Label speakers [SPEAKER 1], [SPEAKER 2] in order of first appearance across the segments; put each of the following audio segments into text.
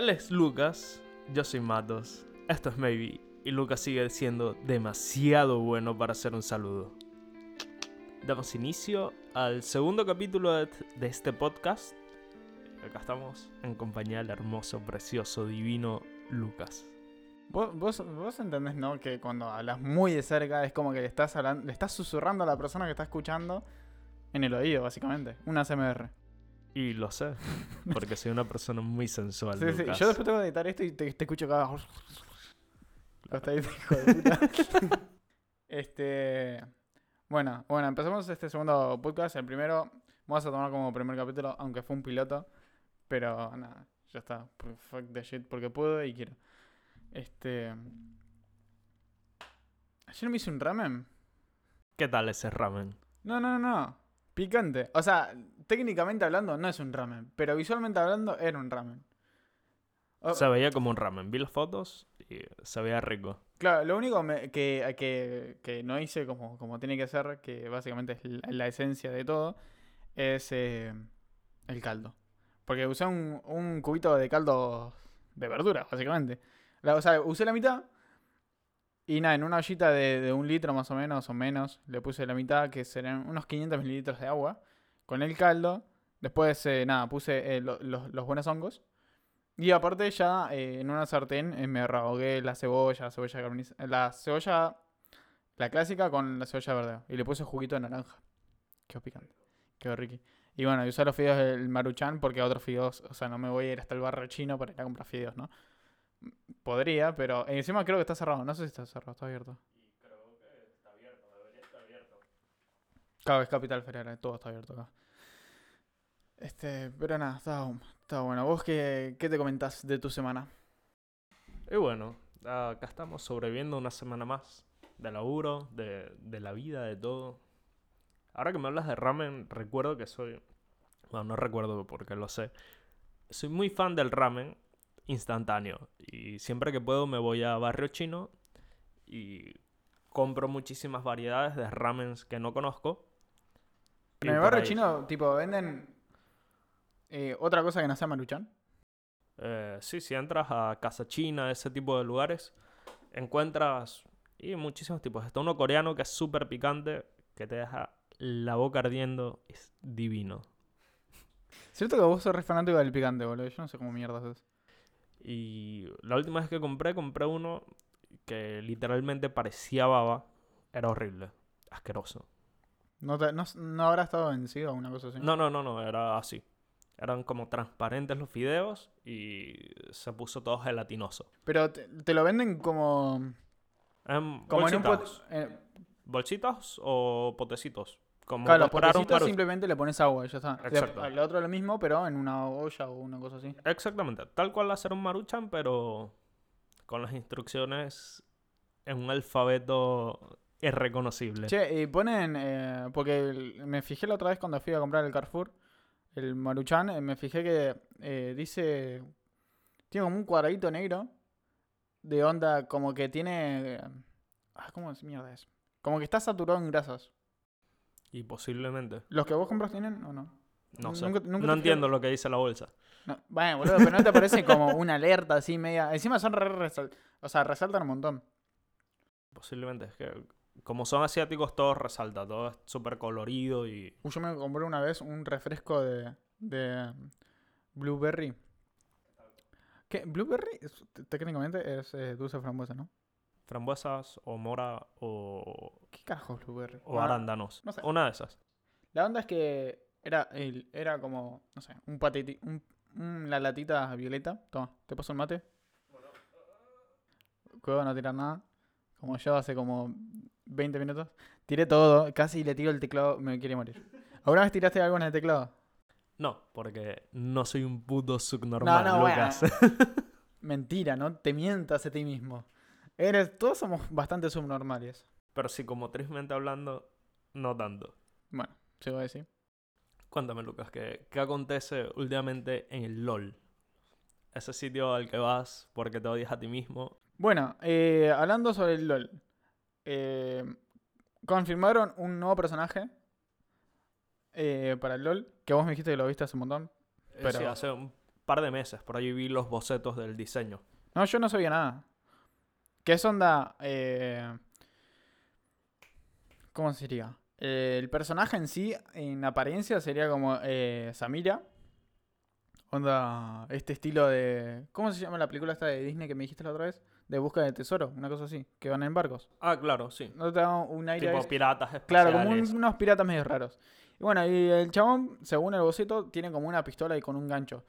[SPEAKER 1] Él es Lucas, yo soy Matos, esto es Maybe, y Lucas sigue siendo demasiado bueno para hacer un saludo. Damos inicio al segundo capítulo de, este podcast. Acá estamos en compañía del hermoso, precioso, divino Lucas.
[SPEAKER 2] Vos, vos, vos entendés, ¿no? Que cuando hablas muy de cerca es como que le estás, hablando, le estás susurrando a la persona que está escuchando en el oído, básicamente. Una CMR.
[SPEAKER 1] Y lo sé, porque soy una persona muy sensual.
[SPEAKER 2] Sí, sí.
[SPEAKER 1] Lucas.
[SPEAKER 2] Yo después tengo que editar esto y te, te escucho acá. Lo está ahí, hijo de puta. este. Bueno, bueno, empezamos este segundo podcast. El primero vamos a tomar como primer capítulo, aunque fue un piloto. Pero nada, ya está. Por- Fuck the shit, porque puedo y quiero. Este. Ayer me hice un ramen.
[SPEAKER 1] ¿Qué tal ese ramen?
[SPEAKER 2] No, no, no, no. Picante. O sea, técnicamente hablando no es un ramen, pero visualmente hablando era un ramen.
[SPEAKER 1] Se veía como un ramen. Vi las fotos y se veía rico.
[SPEAKER 2] Claro, lo único me- que, que, que no hice como, como tiene que ser, que básicamente es la, la esencia de todo, es eh, el caldo. Porque usé un, un cubito de caldo de verdura, básicamente. La- o sea, usé la mitad y nada, en una ollita de, de un litro más o menos o menos, le puse la mitad, que serán unos 500 mililitros de agua, con el caldo. Después, eh, nada, puse eh, lo- los, buenos hongos. Y aparte ya eh, en una sartén me rehogué la cebolla, cebolla carboniz- la cebolla, la clásica con la cebolla verde. Y le puse juguito de naranja. Qué picante. Qué rico. Y bueno, y usé los fideos del maruchan porque otros fideos, o sea, no me voy a ir hasta el barrio chino para ir a comprar fideos, ¿no? Podría, pero encima creo que está cerrado. No sé si está cerrado, está abierto. Claro, es Capital Federal, todo está abierto acá. Este, pero nada, está, está bueno. ¿Vos qué, qué te comentás de tu semana?
[SPEAKER 1] Y bueno, acá estamos sobreviviendo una semana más de laburo, de, de la vida, de todo. Ahora que me hablas de ramen, recuerdo que soy... Bueno, no recuerdo porque lo sé. Soy muy fan del ramen instantáneo. Y siempre que puedo me voy a Barrio Chino y compro muchísimas variedades de ramens que no conozco.
[SPEAKER 2] En el barrio chino, tipo, venden eh, otra cosa que no sea maruchan.
[SPEAKER 1] Eh, sí, si entras a Casa China, ese tipo de lugares, encuentras y muchísimos tipos. Está uno coreano que es súper picante, que te deja la boca ardiendo. Es divino.
[SPEAKER 2] Cierto que vos sos re fanático del picante, boludo. Yo no sé cómo mierda es.
[SPEAKER 1] Y la última vez que compré, compré uno que literalmente parecía baba. Era horrible. Asqueroso.
[SPEAKER 2] ¿No, te- no, no habrá estado vencido o una cosa así?
[SPEAKER 1] No, no, no, no, era así. Eran como transparentes los fideos y se puso todo gelatinoso.
[SPEAKER 2] Pero te, te lo venden como.
[SPEAKER 1] Em,
[SPEAKER 2] Como en un pot-
[SPEAKER 1] bolsitas.
[SPEAKER 2] eh,
[SPEAKER 1] ¿Bolsitas o potecitos? Como
[SPEAKER 2] claro, potecitos
[SPEAKER 1] maru-
[SPEAKER 2] simplemente le pones agua y ya está.
[SPEAKER 1] Exacto.
[SPEAKER 2] El otro lo mismo, pero en una olla o una cosa así.
[SPEAKER 1] Exactamente, tal cual hacer un maruchan, pero con las instrucciones en un alfabeto irreconocible.
[SPEAKER 2] Che, y ponen. eh, porque me fijé la otra vez cuando fui a comprar el Carrefour, el Maruchan, eh, me fijé que eh, dice. Tiene como un cuadradito negro de onda, como que tiene. ah, ¿Cómo es mierda es? Como que está saturado en grasas.
[SPEAKER 1] Y posiblemente,
[SPEAKER 2] ¿Los que vos compras tienen o no?
[SPEAKER 1] no sé.
[SPEAKER 2] Nunca- nunca
[SPEAKER 1] no entiendo lo que dice la bolsa.
[SPEAKER 2] No, Bueno, boludo, pero no te parece como una alerta así media. Encima son re resal- O sea, resaltan un montón.
[SPEAKER 1] Posiblemente, es que como son asiáticos, todo resalta, todo es súper colorido y...
[SPEAKER 2] Yo me compré una vez un refresco de, de Blueberry. ¿Qué? Blueberry técnicamente es eh, dulce frambuesa, ¿no?
[SPEAKER 1] Frambuesas o mora o,
[SPEAKER 2] ¿Qué carajo es Blueberry?
[SPEAKER 1] o
[SPEAKER 2] Bueno,
[SPEAKER 1] arándanos.
[SPEAKER 2] no sé.
[SPEAKER 1] Una de esas.
[SPEAKER 2] La onda es que era, el- era como, no sé, un patiti, un, un- la latita violeta. Toma, ¿te paso el mate? Cuidado no tirar nada. Como yo hace como 20 minutos. Tiré todo, casi le tiro el teclado, me quiere morir. ¿Alguna vez tiraste algo en el teclado?
[SPEAKER 1] No, porque no soy un puto subnormal,
[SPEAKER 2] no.
[SPEAKER 1] Lucas.
[SPEAKER 2] Mentira, no te mientas a ti mismo. Eres, todos somos bastante subnormales.
[SPEAKER 1] Pero psicomotricmente hablando, no tanto.
[SPEAKER 2] Bueno, se va a decir.
[SPEAKER 1] Cuéntame, Lucas, ¿qué, qué acontece últimamente en el LOL? Ese sitio al que vas porque te odias a ti mismo.
[SPEAKER 2] Bueno, eh, hablando sobre el LOL. Eh, confirmaron un nuevo personaje eh, para el LOL. Que vos me dijiste que lo viste hace un montón.
[SPEAKER 1] Eh,
[SPEAKER 2] Pero-
[SPEAKER 1] Sí, hace un par de meses. Por ahí vi los bocetos del diseño.
[SPEAKER 2] No, yo no sabía nada. ¿Qué es onda? Eh, ¿Cómo sería? Eh, el personaje en sí, en apariencia, sería como eh, Samira. Onda, este estilo de... ¿Cómo se llama la película esta de Disney que me dijiste la otra vez? De busca de tesoro, una cosa así, que van en barcos.
[SPEAKER 1] Ah, claro, sí.
[SPEAKER 2] No te da un aire...
[SPEAKER 1] Tipo piratas espaciales.
[SPEAKER 2] Claro, como un- unos piratas medio raros. Y bueno, y el chabón, según el boceto, tiene como una pistola y con un gancho.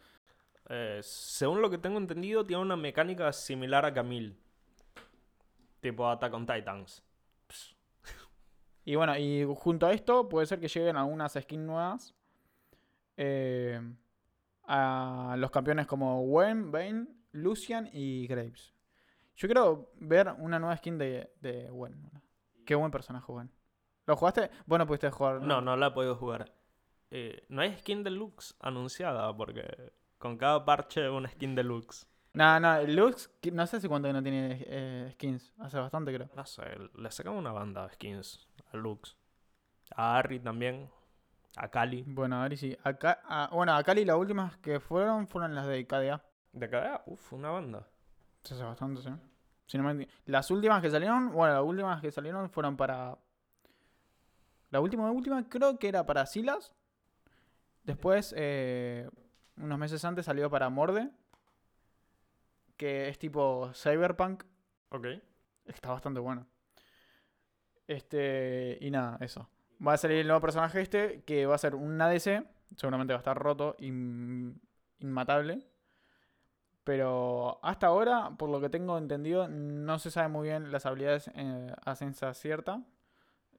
[SPEAKER 1] Eh, según lo que tengo entendido, tiene una mecánica similar a Camille. Tipo Attack on Titans. Pss,
[SPEAKER 2] Y bueno, y junto a esto puede ser que lleguen algunas skins nuevas. eh, a los campeones como Gwen, Bane, Lucian y Graves. Yo quiero ver una nueva skin de, de Gwen. Qué buen personaje, Gwen. ¿Lo jugaste? Bueno, pudiste jugar.
[SPEAKER 1] No, no la he podido jugar. Eh, no hay skin deluxe anunciada porque con cada parche una skin deluxe.
[SPEAKER 2] No, no, el Lux, no sé si cuánto que no tiene eh, skins. Hace bastante, creo.
[SPEAKER 1] No sé, le sacan una banda de skins a Lux. A Harry también. A Kali.
[SPEAKER 2] Bueno, a ver si. Acá, a- bueno, a Cali las últimas que fueron fueron las de KDA.
[SPEAKER 1] De cada, uff, una banda.
[SPEAKER 2] Hace bastante, sí. Si no me Las últimas que salieron, bueno, las últimas que salieron fueron para. La última, última creo que era para Silas. Después, eh, unos meses antes salió para Morde. Que es tipo Cyberpunk.
[SPEAKER 1] Ok.
[SPEAKER 2] Está bastante bueno. Este. Y nada, eso. Va a salir el nuevo personaje este. Que va a ser un ADC. Seguramente va a estar roto. in- inmatable. Pero hasta ahora, por lo que tengo entendido, no se sabe muy bien las habilidades eh, a ciencia cierta.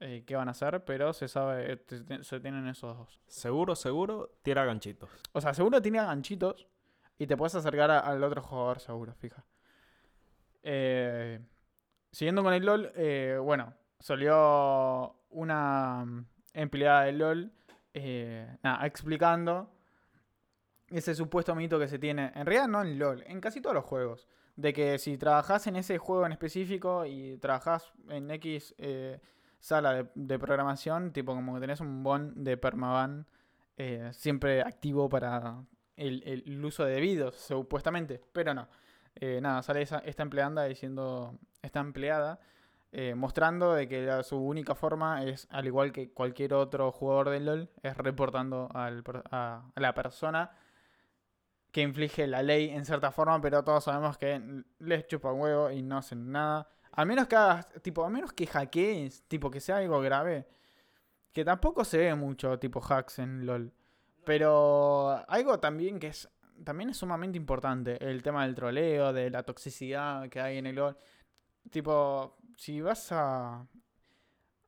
[SPEAKER 2] eh, qué van a hacer. Pero se sabe. se tienen esos dos.
[SPEAKER 1] Seguro, seguro, tira ganchitos.
[SPEAKER 2] O sea, seguro tiene ganchitos. Y te puedes acercar a- al otro jugador, seguro, fija. Eh, siguiendo con el LOL, eh, bueno, salió una empleada del LOL eh, nada, explicando ese supuesto mito que se tiene. En realidad, no en LOL, en casi todos los juegos. De que si trabajás en ese juego en específico y trabajás en X eh, sala de, programación, tipo como que tenés un bon de permaban eh, siempre activo para el, el- uso de debido, supuestamente, pero no. Eh, nada, sale esa- esta empleada diciendo, esta empleada, eh, mostrando de que su única forma es, al igual que cualquier otro jugador de LOL, es reportando al a la persona que inflige la ley en cierta forma, pero todos sabemos que les chupa un huevo y no hacen nada. A menos que hagas, tipo, a menos que hackees, tipo, que sea algo grave. Que tampoco se ve mucho, tipo, hacks en LOL. Pero algo también que es también es sumamente importante, el tema del troleo, de la toxicidad que hay en el LoL. Tipo, si vas a,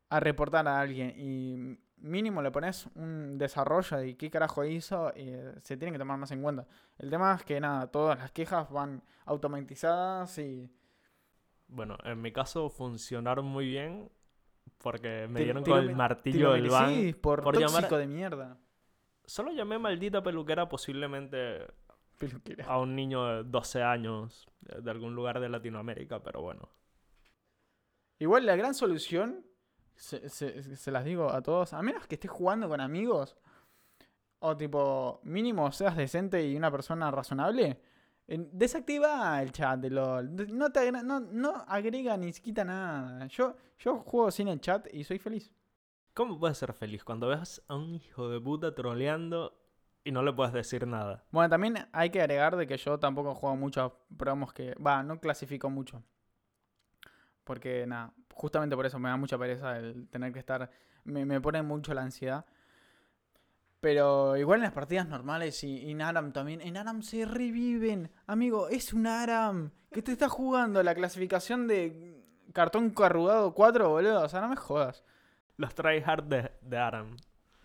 [SPEAKER 2] a reportar a alguien y mínimo le pones un desarrollo de qué carajo hizo, eh, se tiene que tomar más en cuenta. El tema es que nada, todas las quejas van automatizadas y...
[SPEAKER 1] Bueno, en mi caso funcionaron muy bien porque me dieron con el martillo
[SPEAKER 2] lo
[SPEAKER 1] del ban.
[SPEAKER 2] merecís por,
[SPEAKER 1] por
[SPEAKER 2] tóxico
[SPEAKER 1] llamar-
[SPEAKER 2] de mierda.
[SPEAKER 1] Solo llamé maldita peluquera posiblemente
[SPEAKER 2] Peluquera.
[SPEAKER 1] a un niño de 12 años de algún lugar de Latinoamérica, pero bueno.
[SPEAKER 2] Igual la gran solución, se, se- se las digo a todos, a menos que estés jugando con amigos, o tipo, mínimo seas decente y una persona razonable, desactiva el chat de LOL. No, te agra- no, no agrega ni quita nada. Yo, yo juego sin el chat y soy feliz.
[SPEAKER 1] ¿Cómo puedes ser feliz cuando ves a un hijo de puta troleando y no le puedes decir nada?
[SPEAKER 2] Bueno, también hay que agregar de que yo tampoco juego muchos promos que... Va, no clasifico mucho. Porque nada, justamente por eso me da mucha pereza el tener que estar... Me, me pone mucho la ansiedad. Pero igual en las partidas normales y, en Aram también. En Aram se reviven. Amigo, es un Aram. que te está jugando? La clasificación de cartón carrugado 4, boludo. O sea, no me jodas.
[SPEAKER 1] Los tryhard de, de Aram.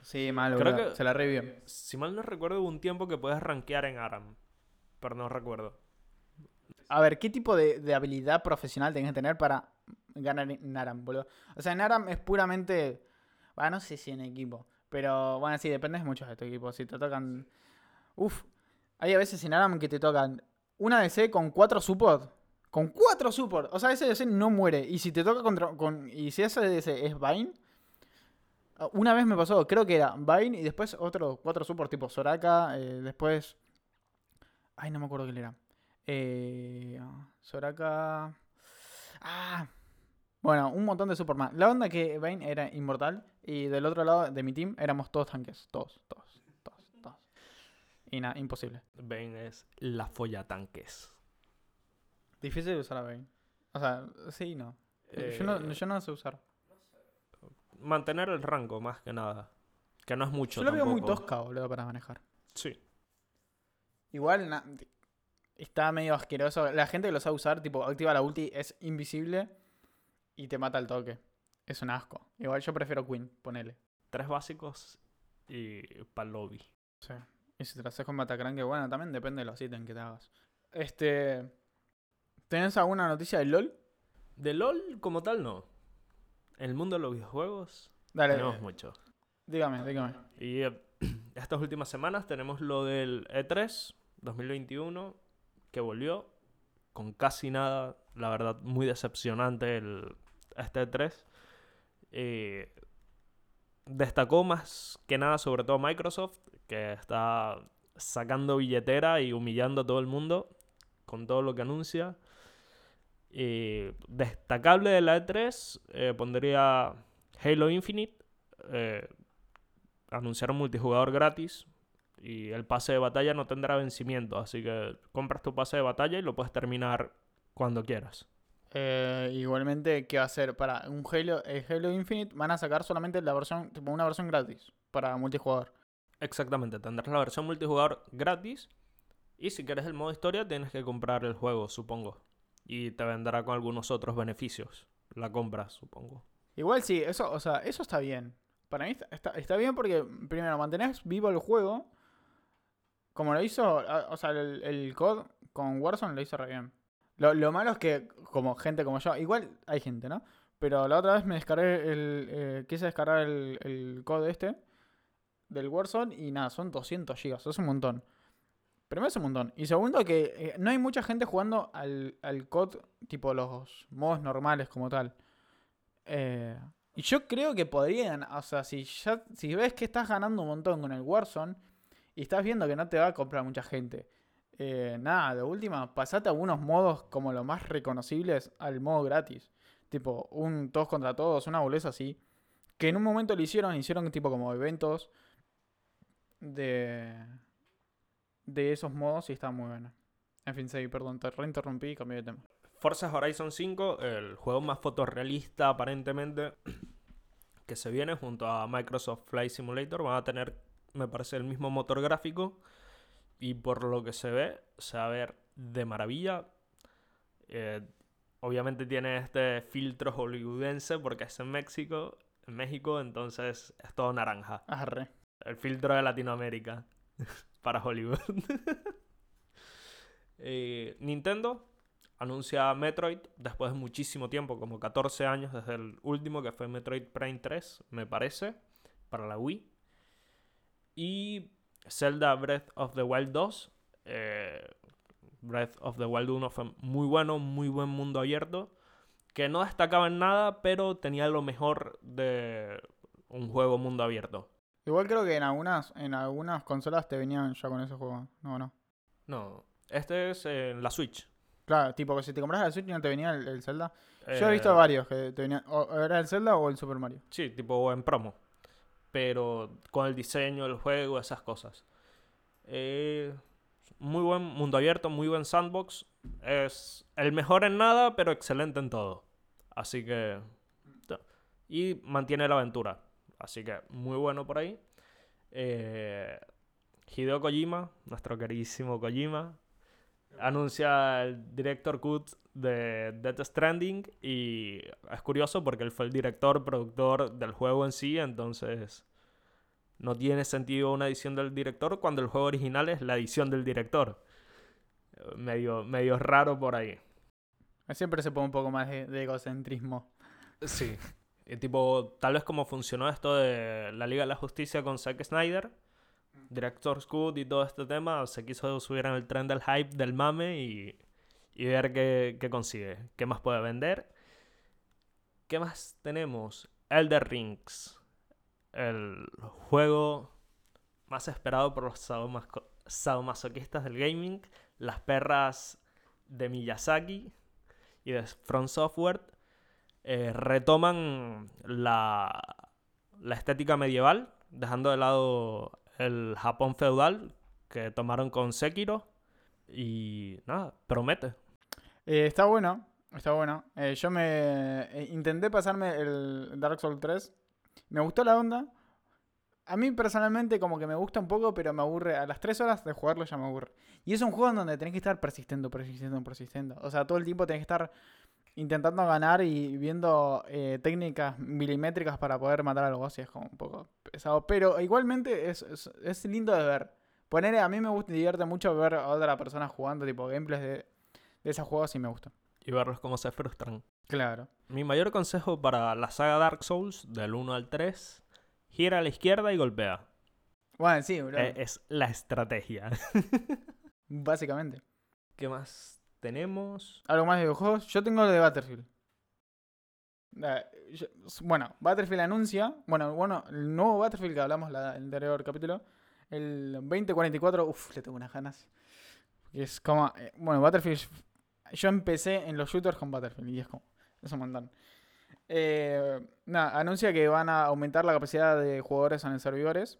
[SPEAKER 2] Sí, malo,
[SPEAKER 1] Creo
[SPEAKER 2] boludo.
[SPEAKER 1] que-
[SPEAKER 2] Se la reviven.
[SPEAKER 1] Si mal no recuerdo, hubo un tiempo que puedes rankear en Aram. Pero no recuerdo.
[SPEAKER 2] A ver, ¿qué tipo de, de habilidad profesional tenés que tener para ganar en Aram, boludo? O sea, en Aram es puramente. Bueno, no sé si en equipo. Pero bueno, sí, dependes mucho de tu equipo. Si te tocan. Uf. Hay a veces en Aram que te tocan una DC con cuatro support. Con cuatro support. O sea, ese DC no muere. Y si te toca contra. Con, y si ese DC es Vayne. ah, Una vez me pasó, creo que era Vayne y después otro cuatro support tipo Soraka. eh, después Ay, no me acuerdo quién era. Eh, Soraka. Ah. Bueno, un montón de Superman. La onda que Bane era inmortal y del otro lado de mi team éramos todos tanques. Todos, todos, todos, todos. Y nada, imposible.
[SPEAKER 1] Bane es la folla tanques.
[SPEAKER 2] Difícil de usar a Bane. O sea, sí y no. yo, no
[SPEAKER 1] Eh,
[SPEAKER 2] yo no sé usar.
[SPEAKER 1] Mantener el rango, más que nada. Que no es mucho
[SPEAKER 2] Yo lo veo muy tosca, boludo, para manejar.
[SPEAKER 1] Sí.
[SPEAKER 2] Igual na- está medio asqueroso. La gente que lo sabe usar, tipo, activa la ulti, es invisible y te mata al toque. Es un asco. Igual yo prefiero Queen, ponele.
[SPEAKER 1] Tres básicos y para lobby.
[SPEAKER 2] Sí. Y si te haces con Batacran, que bueno, también depende de los ítems que te hagas. Este. ¿Tenés alguna noticia de LOL?
[SPEAKER 1] De LOL como tal, no. En el mundo de los videojuegos
[SPEAKER 2] Dale,
[SPEAKER 1] tenemos mucho.
[SPEAKER 2] dígame, dígame.
[SPEAKER 1] Y eh, estas últimas semanas tenemos lo del E E3 2021 que volvió con casi nada, la verdad muy decepcionante el, este E3. Eh, destacó más que nada sobre todo Microsoft que está sacando billetera y humillando a todo el mundo con todo lo que anuncia. Y destacable de la E3 eh, pondría Halo Infinite. eh, anunciaron multijugador gratis y el pase de batalla no tendrá vencimiento, así que compras tu pase de batalla y lo puedes terminar cuando quieras.
[SPEAKER 2] Eh, igualmente, ¿qué va a ser? Para un Halo, Infinite van a sacar solamente la versión, tipo una versión gratis para multijugador.
[SPEAKER 1] Exactamente, tendrás la versión multijugador gratis y si quieres el modo historia tienes que comprar el juego, supongo. Y te vendrá con algunos otros beneficios. La compra, supongo.
[SPEAKER 2] Igual sí, eso, o sea, eso está bien. Para mí está, está- está bien porque, primero, mantenés vivo el juego. Como lo hizo, o sea, el, el COD con Warzone lo hizo re bien. Lo, lo malo es que, como gente como yo, igual hay gente, ¿no? Pero la otra vez me descargué el. eh, quise descargar el, el COD este del Warzone y nada, son 200 gigas, es un montón. Primero es un montón. Y segundo, que eh, no hay mucha gente jugando al, al COD, tipo los modos normales como tal. Eh, y yo creo que podrían, o sea, si ya, si ves que estás ganando un montón con el Warzone y estás viendo que no te va a comprar mucha gente, eh, nada, de última, pasate algunos modos como los más reconocibles al modo gratis. Tipo, un todos contra todos, una boleza así. Que en un momento lo hicieron, hicieron tipo como eventos de, de esos modos y está muy bueno. En fin, sí, perdón, te reinterrumpí y cambié de tema.
[SPEAKER 1] Forza Horizon 5, el juego más fotorrealista aparentemente que se viene junto a Microsoft Flight Simulator, van a tener, me parece, el mismo motor gráfico y por lo que se ve, se va a ver de maravilla. Eh, obviamente tiene este filtro hollywoodense porque es en México, en México, entonces es todo naranja.
[SPEAKER 2] Arre.
[SPEAKER 1] El filtro de Latinoamérica para Hollywood. Eh, Nintendo anuncia Metroid después de muchísimo tiempo, como 14 años desde el último que fue Metroid Prime 3, me parece, para la Wii. Y Zelda Breath of the Wild 2. eh, Breath of the Wild 1 fue muy bueno, muy buen mundo abierto. Que no destacaba en nada, pero tenía lo mejor de un juego mundo abierto.
[SPEAKER 2] Igual creo que en algunas, en algunas consolas te venían ya con ese juego. No, no.
[SPEAKER 1] No, este es en la Switch.
[SPEAKER 2] Claro, tipo que si te compras la Switch no te venía el, el Zelda. Yo he
[SPEAKER 1] Eh,
[SPEAKER 2] visto varios que te venían. O era el Zelda o el Super Mario.
[SPEAKER 1] Sí, tipo en promo. Pero con el diseño del juego, esas cosas. Eh, muy buen mundo abierto, muy buen sandbox. Es el mejor en nada, pero excelente en todo. Así que... Y mantiene la aventura. Así que muy bueno por ahí. Eh, Hideo Kojima, nuestro queridísimo Kojima, anuncia el director cut de Death Stranding y es curioso porque él fue el director, productor del juego en sí, entonces no tiene sentido una edición del director cuando el juego original es la edición del director. Medio, medio raro por ahí.
[SPEAKER 2] Siempre se pone un poco más de, de egocentrismo.
[SPEAKER 1] Sí. Y tipo, tal vez como funcionó esto de la Liga de la Justicia con Zack Snyder, Director's Cut y todo este tema, se quiso subir en el tren del hype del mame y, y ver qué, qué consigue, qué más puede vender. ¿Qué más tenemos? Elder Rings, el juego más esperado por los sadomasoquistas del gaming, las perras de Miyazaki y de From Software eh, retoman la, la estética medieval, dejando de lado el Japón feudal que tomaron con Sekiro. Y nada, promete.
[SPEAKER 2] Eh, está bueno, está bueno. Eh, yo me eh, intenté pasarme el Dark Souls 3. Me gustó la onda. A mí personalmente como que me gusta un poco, pero me aburre. A las 3 horas de jugarlo ya me aburre. Y es un juego en donde tenés que estar persistiendo, persistiendo, persistiendo. O sea, todo el tiempo tenés que estar intentando ganar y viendo eh, técnicas milimétricas para poder matar al boss y es como un poco pesado. Pero igualmente es, es, es lindo de ver. Poner, a mí me gusta, divierte mucho ver a otra persona jugando, tipo gameplays de, de esos juegos y me gusta.
[SPEAKER 1] Y verlos cómo se frustran.
[SPEAKER 2] Claro.
[SPEAKER 1] Mi mayor consejo para la saga Dark Souls, del 1 al 3, gira a la izquierda y golpea.
[SPEAKER 2] Bueno, sí, bro.
[SPEAKER 1] Eh, es la estrategia.
[SPEAKER 2] Básicamente.
[SPEAKER 1] ¿Qué más tenemos?
[SPEAKER 2] ¿Algo más de videojuegos? Yo tengo lo de Battlefield. Eh, yo- bueno, Battlefield anuncia. Bueno, bueno, el nuevo Battlefield que hablamos la- en el anterior capítulo. El 2044. Uf, le tengo unas ganas. Es como. eh, bueno, Battlefield. Yo empecé en los shooters con Battlefield y es como. Es un montón. Eh, nada, anuncia que van a aumentar la capacidad de jugadores en servidores.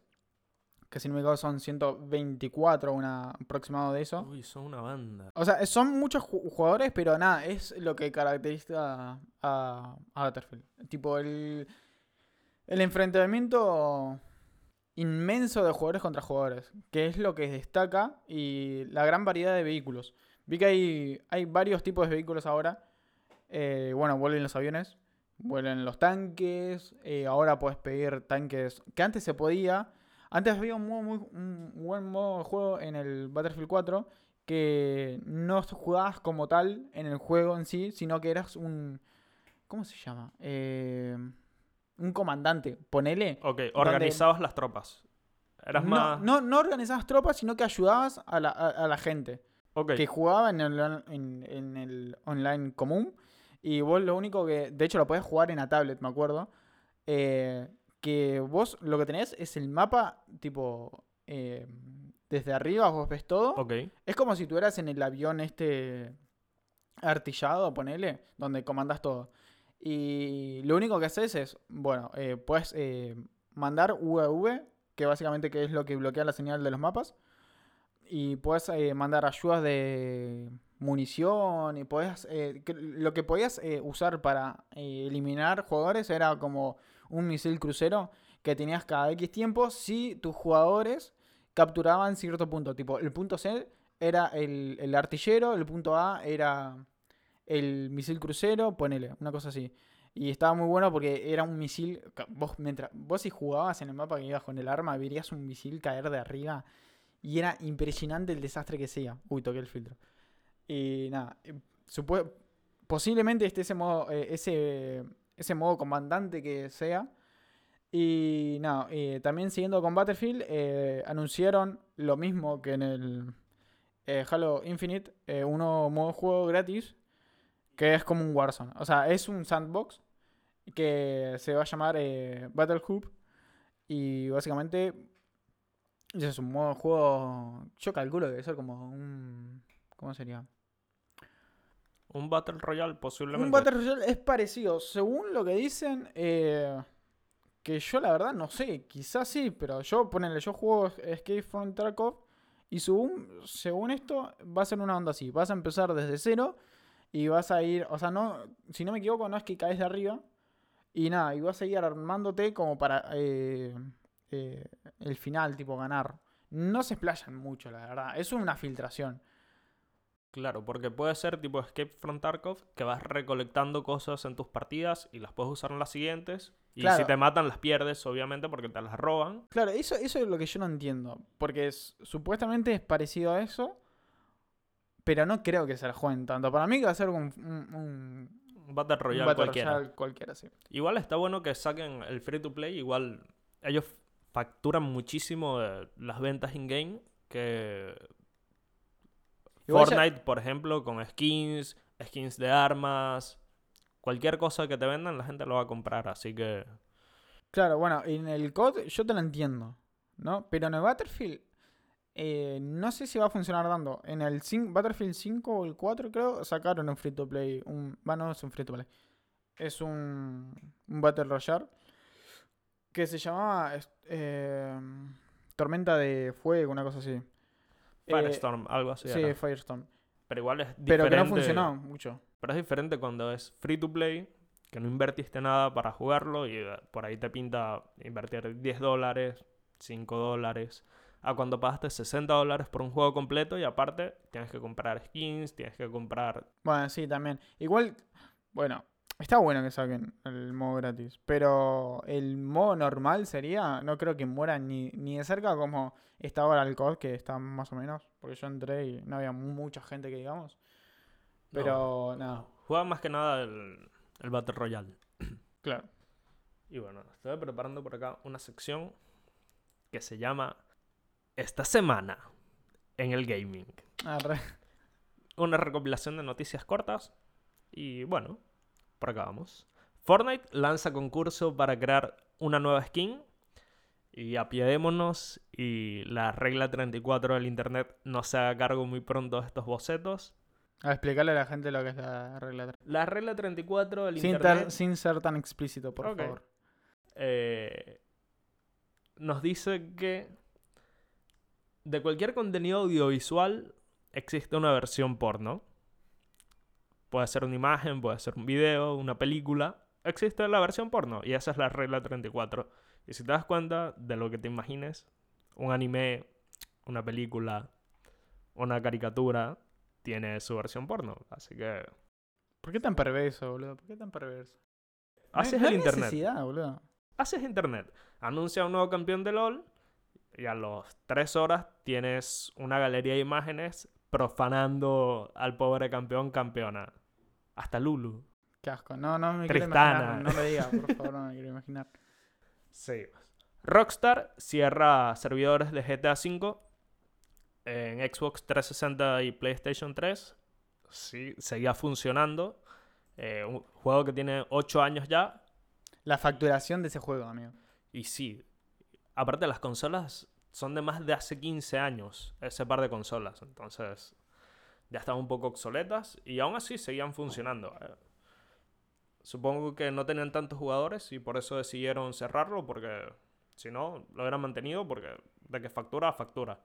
[SPEAKER 2] Que si no me equivoco son 124, un aproximado de eso.
[SPEAKER 1] Uy, son una banda.
[SPEAKER 2] O sea, son muchos ju- jugadores, pero nada, es lo que caracteriza a, a Battlefield. Tipo, el, el enfrentamiento inmenso de jugadores contra jugadores, que es lo que destaca, y la gran variedad de vehículos. Vi que hay, hay varios tipos de vehículos ahora. Eh, bueno, vuelven los aviones, vuelven los tanques, eh, ahora puedes pedir tanques que antes se podía. Antes había un, modo muy, un buen modo de juego en el Battlefield 4 que no jugabas como tal en el juego en sí, sino que eras un... ¿Cómo se llama? Eh, un comandante, ponele.
[SPEAKER 1] Ok, organizabas las tropas. Eras
[SPEAKER 2] no,
[SPEAKER 1] más.
[SPEAKER 2] no, no organizabas tropas, sino que ayudabas a la, a, a la gente
[SPEAKER 1] ok,
[SPEAKER 2] que jugaba en el, en, en el online común. Y vos lo único que... De hecho, lo podés jugar en la tablet, me acuerdo. eh, que vos lo que tenés es el mapa, tipo... eh, desde arriba vos ves todo.
[SPEAKER 1] ok.
[SPEAKER 2] Es como si tú eras en el avión este artillado, ponele, donde comandas todo. Y lo único que haces es, bueno, eh, puedes eh, mandar UAV, que básicamente que es lo que bloquea la señal de los mapas. Y puedes eh, mandar ayudas de munición y eh, lo que podías eh, usar para eliminar jugadores era como un misil crucero que tenías cada X tiempo si tus jugadores capturaban cierto punto. Tipo, el punto C era el, el artillero, el punto A era el misil crucero, ponele, una cosa así. Y estaba muy bueno porque era un misil. Vos, mientras, vos si jugabas en el mapa que ibas con el arma, verías un misil caer de arriba. Y era impresionante el desastre que sea. Uy, toqué el filtro. Y nada. eh, posiblemente esté ese modo, eh, ese, ese modo comandante que sea. Y nada, eh, también siguiendo con Battlefield, anunciaron lo mismo que en el Halo Infinite, un nuevo modo juego gratis que es como un Warzone. O sea, es un sandbox que se va a llamar Battle Hoop. Y básicamente es un modo de juego. Yo calculo que debe ser como un. ¿Cómo sería?
[SPEAKER 1] Un Battle Royale posiblemente.
[SPEAKER 2] Un Battle Royale es parecido. Según lo que dicen, eh, que yo la verdad no sé, quizás sí, pero yo, ponele, yo juego Escape from Tarkov y según, según esto va a ser una onda así. Vas a empezar desde cero y vas a ir, o sea, no, si no me equivoco, no es que caes de arriba y nada, y vas a ir armándote como para eh, eh, el final, tipo ganar. No se explayan mucho, la verdad. Es una filtración.
[SPEAKER 1] Claro, porque puede ser tipo Escape from Tarkov, que vas recolectando cosas en tus partidas y las puedes usar en las siguientes. Y
[SPEAKER 2] Claro.
[SPEAKER 1] si te matan, las pierdes, obviamente, porque te las roban.
[SPEAKER 2] Claro, eso, eso es lo que yo no entiendo. Porque es- supuestamente es parecido a eso. Pero no creo que se la jueguen tanto. Para mí que va a ser un, un, un-
[SPEAKER 1] Battle
[SPEAKER 2] un
[SPEAKER 1] Royale
[SPEAKER 2] Battle
[SPEAKER 1] cualquiera.
[SPEAKER 2] Royale cualquiera, sí.
[SPEAKER 1] Igual está bueno que saquen el free to play. Igual ellos facturan muchísimo de las ventas in-game. Que
[SPEAKER 2] ya-
[SPEAKER 1] Fortnite, por ejemplo, con skins, skins de armas, cualquier cosa que te vendan, la gente lo va a comprar. Así que
[SPEAKER 2] Claro, bueno, en el COD yo te lo entiendo. ¿no? Pero en el Battlefield eh, no sé si va a funcionar dando. En el Battlefield 5 o el 4 creo sacaron un free to play. Un, va, no es un free to play. Es un, un Battle Royale que se llamaba eh, Tormenta de Fuego, una cosa así. Eh,
[SPEAKER 1] Firestorm, algo así.
[SPEAKER 2] sí,
[SPEAKER 1] era.
[SPEAKER 2] Firestorm.
[SPEAKER 1] Pero igual es diferente.
[SPEAKER 2] Pero que no funcionó mucho.
[SPEAKER 1] Pero es diferente cuando es free to play, que no invertiste nada para jugarlo y eh, por ahí te pinta invertir 10 dólares, 5 dólares, a cuando pagaste 60 dólares por un juego completo y aparte tienes que comprar skins, tienes que comprar...
[SPEAKER 2] Bueno, sí, también. Igual, bueno, está bueno que saquen el modo gratis. Pero el modo normal sería, no creo que muera ni, ni de cerca como está ahora el COD, que está más o menos. Porque yo entré y no había mucha gente que digamos. Pero nada,
[SPEAKER 1] Juega más que nada el, el Battle Royale.
[SPEAKER 2] claro.
[SPEAKER 1] Y bueno, estoy preparando por acá una sección que se llama Esta semana en el gaming.
[SPEAKER 2] Arre.
[SPEAKER 1] una recopilación de noticias cortas. Y bueno, por acá vamos. Fortnite lanza concurso para crear una nueva skin. Y apiadémonos y la regla 34 del internet no se haga cargo muy pronto de estos bocetos.
[SPEAKER 2] A explicarle a la gente lo que es la regla. tra-
[SPEAKER 1] La regla 34 del
[SPEAKER 2] Sin,
[SPEAKER 1] internet
[SPEAKER 2] tar- sin ser tan explícito, por favor.
[SPEAKER 1] eh, nos dice que de cualquier contenido audiovisual existe una versión porno. Puede ser una imagen, puede ser un video, una película. Existe la versión porno y esa es la regla 34. Y si te das cuenta de lo que te imagines, un anime, una película, una caricatura, tiene su versión porno. Así que
[SPEAKER 2] ¿Por qué tan perverso, boludo? ¿Por qué tan perverso?
[SPEAKER 1] Así es el internet.
[SPEAKER 2] boludo.
[SPEAKER 1] haces internet, anuncia un nuevo campeón de LOL y a las 3 horas tienes una galería de imágenes profanando al pobre campeón campeona. Hasta Lulu.
[SPEAKER 2] Qué asco. No, no me
[SPEAKER 1] Tristana.
[SPEAKER 2] quiero imaginar. No me digas, por favor, no me quiero imaginar.
[SPEAKER 1] Sí. Rockstar cierra servidores de GTA V en Xbox 360 y PlayStation 3. Sí, seguía funcionando. Eh, un juego que tiene 8 años ya.
[SPEAKER 2] La facturación de ese juego, amigo.
[SPEAKER 1] Y sí, aparte las consolas son de más de hace 15 años, ese par de consolas, entonces ya estaban un poco obsoletas y aún así seguían funcionando. eh. Supongo que no tenían tantos jugadores y por eso decidieron cerrarlo, porque si no, lo hubieran mantenido porque de que factura a factura.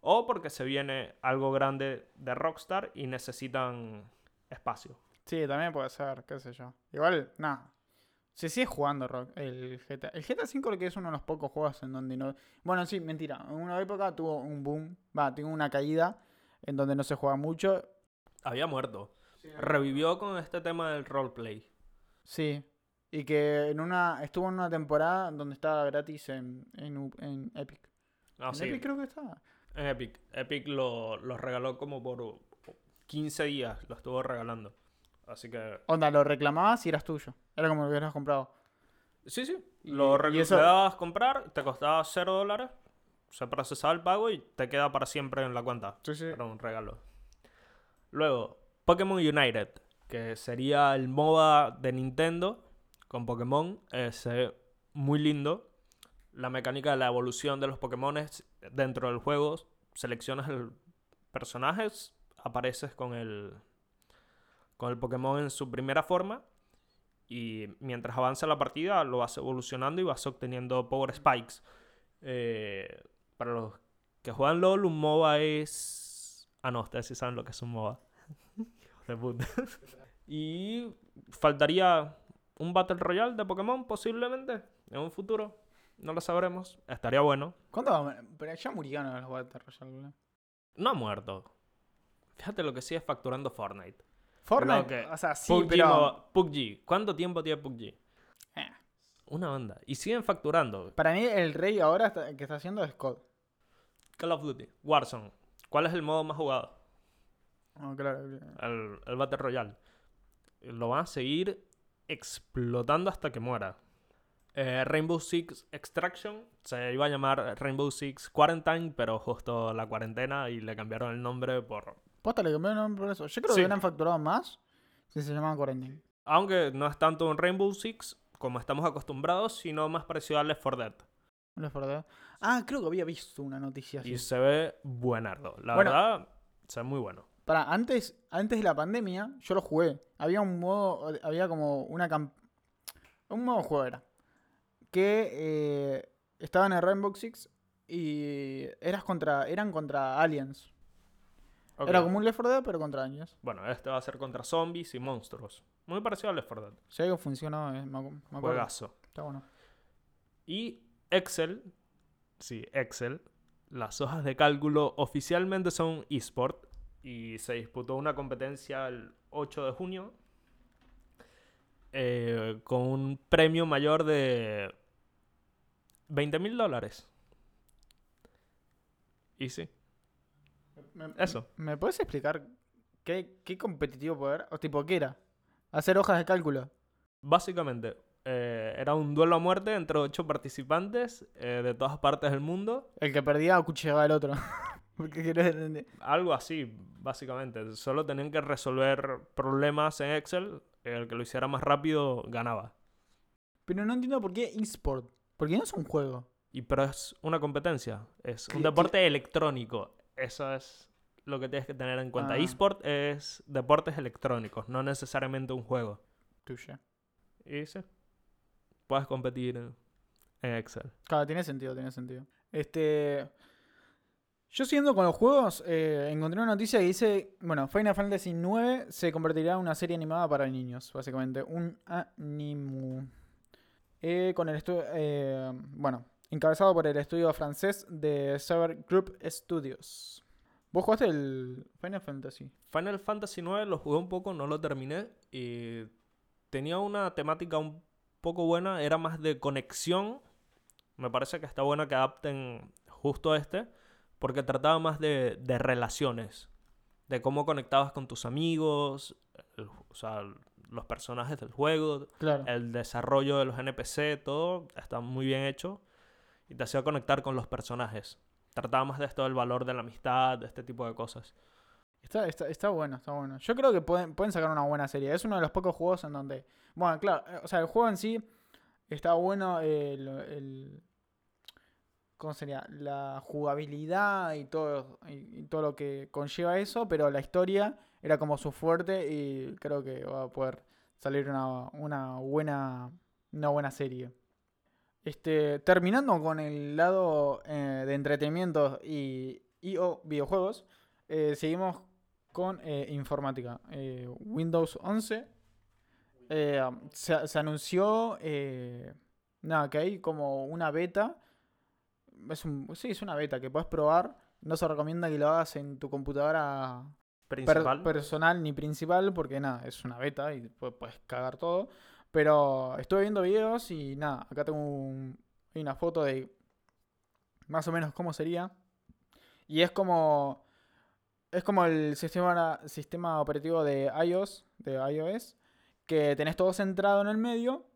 [SPEAKER 1] O porque se viene algo grande de Rockstar y necesitan espacio.
[SPEAKER 2] Sí, también puede ser, qué sé yo. Igual, nada. Se sigue jugando rock, el GTA. El GTA V creo que es uno de los pocos juegos en donde no... Bueno, sí, mentira. En una época tuvo un boom. Va, tuvo una caída en donde no se juega mucho.
[SPEAKER 1] Había muerto. Revivió con este tema del roleplay.
[SPEAKER 2] Sí. Y que en una estuvo en una temporada donde estaba gratis en, en, Epic.
[SPEAKER 1] Ah,
[SPEAKER 2] en
[SPEAKER 1] sí.
[SPEAKER 2] Epic creo que estaba.
[SPEAKER 1] En Epic. Epic lo, lo regaló como por 15 días. Lo estuvo regalando. Así que.
[SPEAKER 2] Onda, lo reclamabas y eras tuyo. Era como lo hubieras comprado.
[SPEAKER 1] Sí, sí.
[SPEAKER 2] Y-
[SPEAKER 1] Lo
[SPEAKER 2] y
[SPEAKER 1] re-
[SPEAKER 2] eso-
[SPEAKER 1] le dabas comprar, te costaba 0 dólares. Se procesaba el pago y te queda para siempre en la cuenta.
[SPEAKER 2] Sí, sí.
[SPEAKER 1] Era un regalo. Luego, Pokémon United. Que sería el MOBA de Nintendo con Pokémon. Es eh, muy lindo. La mecánica de la evolución de los Pokémon dentro del juego. Seleccionas el personaje, apareces con el, con el Pokémon en su primera forma. Y mientras avanza la partida, lo vas evolucionando y vas obteniendo Power Spikes. Eh, para los que juegan LOL, un MOBA es. Ah, no, ustedes sí saben lo que es un MOBA. De puta. y faltaría un Battle Royale de Pokémon, posiblemente, en un futuro. No lo sabremos. Estaría bueno.
[SPEAKER 2] ¿Cuándo va a- Pero ya murieron los Battle Royale.
[SPEAKER 1] No ha muerto. Fíjate lo que sigue facturando Fortnite.
[SPEAKER 2] Fortnite, o sea, sí,
[SPEAKER 1] PUBG,
[SPEAKER 2] pero...
[SPEAKER 1] PUBG. ¿Cuánto tiempo tiene PUBG? Una banda. Y siguen facturando.
[SPEAKER 2] Para mí el rey ahora está- que está haciendo es COD.
[SPEAKER 1] Call of Duty. Warzone. ¿Cuál es el modo más jugado?
[SPEAKER 2] No, claro.
[SPEAKER 1] El, el Battle Royale. Lo van a seguir explotando hasta que muera. Eh, Rainbow Six Extraction se iba a llamar Rainbow Six Quarantine, pero justo la cuarentena y le cambiaron el nombre por...
[SPEAKER 2] Posta le cambiaron el nombre por eso. Yo creo
[SPEAKER 1] Sí.
[SPEAKER 2] que hubieran facturado más si se llamaban Quarantine.
[SPEAKER 1] Aunque no es tanto un Rainbow Six como estamos acostumbrados, sino más parecido al Left 4 Dead.
[SPEAKER 2] Left 4 Dead. Ah, creo que había visto una noticia así.
[SPEAKER 1] Y se ve buenardo. La
[SPEAKER 2] Bueno.
[SPEAKER 1] verdad, se ve muy bueno.
[SPEAKER 2] Para, antes, antes de la pandemia, yo lo jugué. Había un modo, había como una cam- un modo juego era. Que eh, estaba en el Rainbow Six y eras contra, eran contra aliens. Era como un Left 4 Dead, pero contra aliens.
[SPEAKER 1] Bueno, este va a ser contra zombies y monstruos. Muy parecido al Left 4 Dead.
[SPEAKER 2] Si algo funcionó, eh, me, me acuerdo.
[SPEAKER 1] Juegazo.
[SPEAKER 2] Está bueno.
[SPEAKER 1] Y Excel, sí, Excel, las hojas de cálculo oficialmente son eSport y se disputó una competencia el 8 de junio eh, con un premio mayor de 20 mil dólares. Y sí,
[SPEAKER 2] Me-
[SPEAKER 1] eso.
[SPEAKER 2] ¿Me puedes explicar qué, qué competitivo poder? O tipo, ¿qué era? Hacer hojas de cálculo.
[SPEAKER 1] Básicamente, eh, era un duelo a muerte entre ocho participantes eh, de todas partes del mundo.
[SPEAKER 2] El que perdía acuchillaba al otro.
[SPEAKER 1] Algo así, básicamente. Solo tenían que resolver problemas en Excel. El que lo hiciera más rápido ganaba.
[SPEAKER 2] Pero no entiendo por qué eSport. Porque no es un juego.
[SPEAKER 1] Y pero es una competencia. Es un deporte electrónico. Eso es lo que tienes que tener en cuenta.
[SPEAKER 2] Ah.
[SPEAKER 1] eSport es deportes electrónicos, no necesariamente un juego.
[SPEAKER 2] Tuya.
[SPEAKER 1] Y sí, puedes competir en Excel.
[SPEAKER 2] Claro, tiene sentido, tiene sentido. Este. Yo siguiendo con los juegos, eh, encontré una noticia que dice, bueno, Final Fantasy IX se convertirá en una serie animada para niños, básicamente, un animu. Eh, con el estudio, bueno, encabezado por el estudio francés de Cyber Group Studios. ¿Vos jugaste el Final Fantasy?
[SPEAKER 1] Final Fantasy IX lo jugué un poco, no lo terminé. Y tenía una temática un poco buena, era más de conexión. Me parece que está bueno que adapten justo a este, porque trataba más de, de relaciones, de cómo conectabas con tus amigos, el- o sea, los personajes del juego,
[SPEAKER 2] Claro.
[SPEAKER 1] el desarrollo de los NPC, todo está muy bien hecho y te hacía conectar con los personajes. Trataba más de esto del valor de la amistad, de este tipo de cosas.
[SPEAKER 2] Está, está, está bueno, está bueno. Yo creo que pueden, pueden sacar una buena serie. Es uno de los pocos juegos en donde. Bueno, claro, eh, o sea, el juego en sí está bueno. eh, el, ¿Cómo sería? La jugabilidad y todo, y todo lo que conlleva eso, pero la historia era como su fuerte y creo que va a poder salir una, una buena una buena serie. Este, terminando con el lado eh, de entretenimiento y, y o videojuegos, eh, seguimos con eh, informática. Windows 11 eh, se, se anunció nada, que hay como una beta. Es un, sí, es una beta que puedes probar. No se recomienda que lo hagas en tu computadora per-
[SPEAKER 1] Principal.
[SPEAKER 2] personal ni principal porque nada, es una beta y pu- puedes cagar todo. Pero estuve viendo videos y nada, acá tengo un- una foto de más o menos cómo sería. Y es como es como el sistema, sistema operativo de iOS, de iOS, que tenés todo centrado en el medio.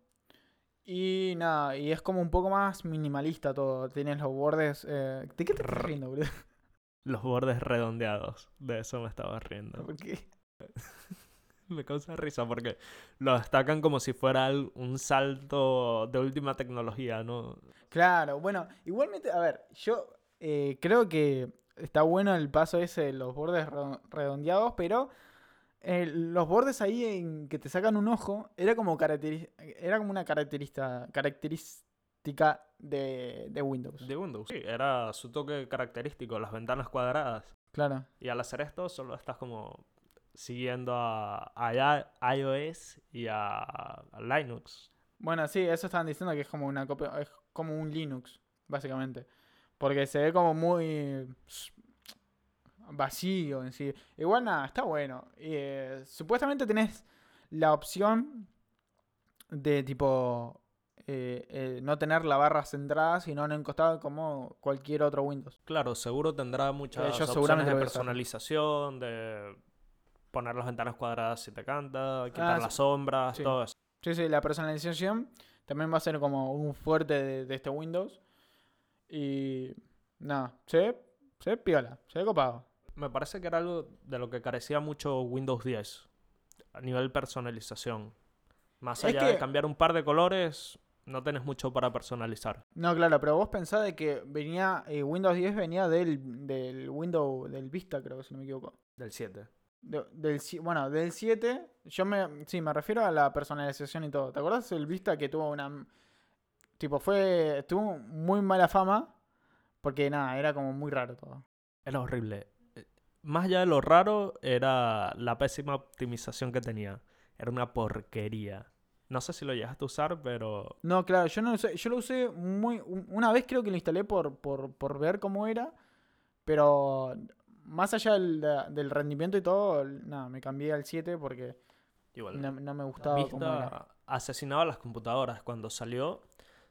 [SPEAKER 2] Y nada, y es como un poco más minimalista todo. Tienes los bordes. eh, ¿De qué te estás riendo, boludo?
[SPEAKER 1] Los bordes redondeados. De eso me estaba riendo.
[SPEAKER 2] ¿Por qué?
[SPEAKER 1] Me causa risa porque lo destacan como si fuera un salto de última tecnología, ¿no?
[SPEAKER 2] Claro, bueno, igualmente, a ver, yo eh, creo que está bueno el paso ese de los bordes redo- redondeados, pero eh, los bordes ahí en que te sacan un ojo era como, caracteri- era como una característica, característica de, de Windows.
[SPEAKER 1] De Windows. Sí, era su toque característico, las ventanas cuadradas.
[SPEAKER 2] Claro,
[SPEAKER 1] Y al hacer esto solo estás como siguiendo a, a iOS y a, a Linux.
[SPEAKER 2] bueno, sí, eso estaban diciendo que es como una copia, es como un Linux, básicamente, porque se ve como muy vacío en sí. Igual nada, está bueno. Eh, supuestamente tenés la opción de tipo eh, eh, no tener la barra centrada, sino en el costado como cualquier otro Windows.
[SPEAKER 1] Claro, seguro tendrá muchas opciones de personalización, de poner las ventanas cuadradas si te canta, quitar
[SPEAKER 2] Ah,
[SPEAKER 1] las
[SPEAKER 2] sí.
[SPEAKER 1] sombras,
[SPEAKER 2] Sí.
[SPEAKER 1] todo eso.
[SPEAKER 2] Sí, sí, la personalización también va a ser como un fuerte de, de este Windows. Y nada, se se piola, se ve copado.
[SPEAKER 1] Me parece que era algo de lo que carecía mucho Windows 10 a nivel personalización. Más
[SPEAKER 2] Es
[SPEAKER 1] allá de
[SPEAKER 2] que-
[SPEAKER 1] cambiar un par de colores, no tenés mucho para personalizar.
[SPEAKER 2] No, claro, pero vos pensás de que venía, eh, Windows 10 venía del, del Windows, del Vista, creo, si no me equivoco.
[SPEAKER 1] Del 7.
[SPEAKER 2] De- del, bueno, del 7, yo me, sí, me refiero a la personalización y todo. ¿Te acordás el Vista que tuvo una, tipo, fue, tuvo muy mala fama? Porque nada, era como muy raro todo.
[SPEAKER 1] Era horrible. Eh, Más allá de lo raro, era la pésima optimización que tenía. Era una porquería. No sé si lo llegaste a usar, pero
[SPEAKER 2] No, claro, yo no lo usé, yo lo usé muy, un- una vez creo que lo instalé por, por, por ver cómo era, pero más allá del, del rendimiento y todo, nada, me cambié al 7 porque
[SPEAKER 1] igual.
[SPEAKER 2] no, no me gustaba cómo era.
[SPEAKER 1] Vista asesinaba las computadoras. Cuando salió,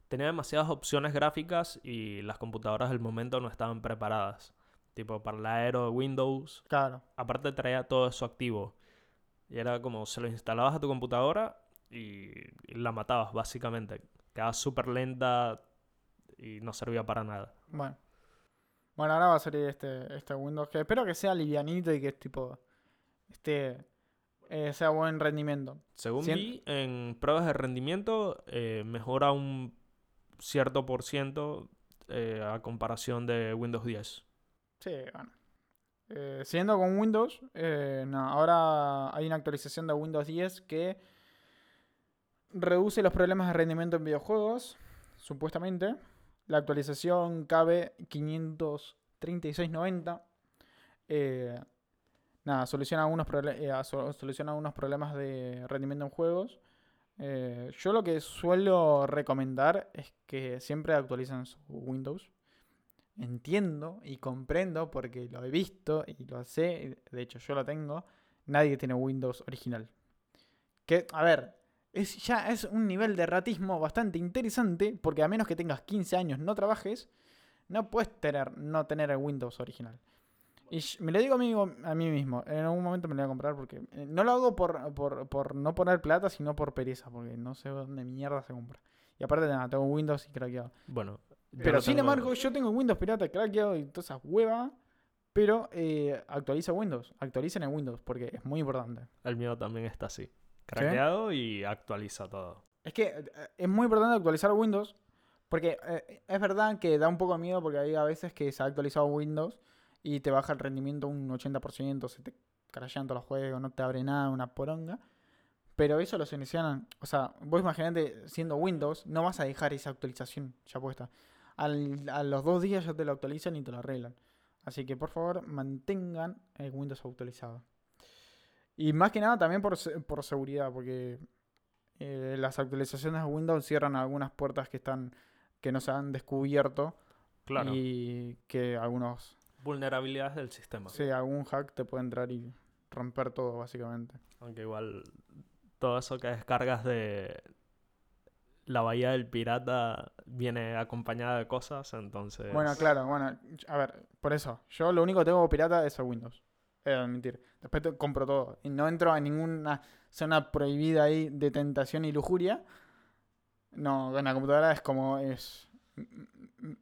[SPEAKER 1] tenía demasiadas opciones gráficas y las computadoras del momento no estaban preparadas. Tipo, para la Aero de Windows,
[SPEAKER 2] Claro,
[SPEAKER 1] aparte traía todo eso activo. Y era como, se lo instalabas a tu computadora y, y la matabas, básicamente. Quedaba súper lenta y no servía para nada.
[SPEAKER 2] bueno. Bueno, ahora va a salir este, este Windows que espero que sea livianito y que tipo, este, eh, sea buen rendimiento.
[SPEAKER 1] Según vi, en pruebas de rendimiento eh, mejora un cierto por ciento eh, a comparación de Windows 10.
[SPEAKER 2] Sí, bueno. Siguiendo con Windows, no, ahora hay una actualización de Windows 10 que reduce los problemas de rendimiento en videojuegos, supuestamente. La actualización cabe 536.90. Eh, nada, soluciona algunos, eh, so- soluciona algunos problemas de rendimiento en juegos. Eh, yo lo que suelo recomendar es que siempre actualicen su Windows entiendo y comprendo porque lo he visto y lo sé, de hecho yo lo tengo, nadie tiene Windows original. Que, a ver, es, ya es un nivel de ratismo bastante interesante porque a menos que tengas 15 años no trabajes, no puedes tener, no tener el Windows original. Y me lo digo a mí, a mí mismo, en algún momento me lo voy a comprar porque eh, no lo hago por, por, por no poner plata, sino por pereza, porque no sé dónde mierda se compra. Y aparte, nada, tengo Windows y craqueado.
[SPEAKER 1] Bueno,
[SPEAKER 2] Pero sin embargo, yo tengo Windows pirata craqueado y todas esas huevas. Pero eh, actualiza Windows. Actualicen en Windows porque es muy importante.
[SPEAKER 1] El mío también está así. Craqueado y actualiza todo.
[SPEAKER 2] Es que eh, es muy importante actualizar Windows. Porque eh, es verdad que da un poco de miedo porque hay a veces que se ha actualizado Windows y te baja el rendimiento un 80%, se te crashean todos los juegos, no te abre nada, una poronga. Pero eso lo solucionan. O sea, vos imaginate siendo Windows, no vas a dejar esa actualización ya puesta. Al- a los dos días ya te lo actualizan y te lo arreglan. Así que por favor mantengan el Windows actualizado. Y más que nada también por, por seguridad, porque eh, las actualizaciones de Windows cierran algunas puertas que están que no se han descubierto
[SPEAKER 1] Claro.
[SPEAKER 2] y que algunos
[SPEAKER 1] Vulnerabilidades del sistema.
[SPEAKER 2] sí algún hack te puede entrar y romper todo básicamente
[SPEAKER 1] Aunque igual todo eso que descargas de la bahía del pirata viene acompañada de cosas, entonces...
[SPEAKER 2] bueno claro bueno a ver por eso yo lo único que tengo pirata es el Windows he de admitir después te- compro todo y no entro a ninguna zona prohibida ahí de tentación y lujuria no en la computadora es como es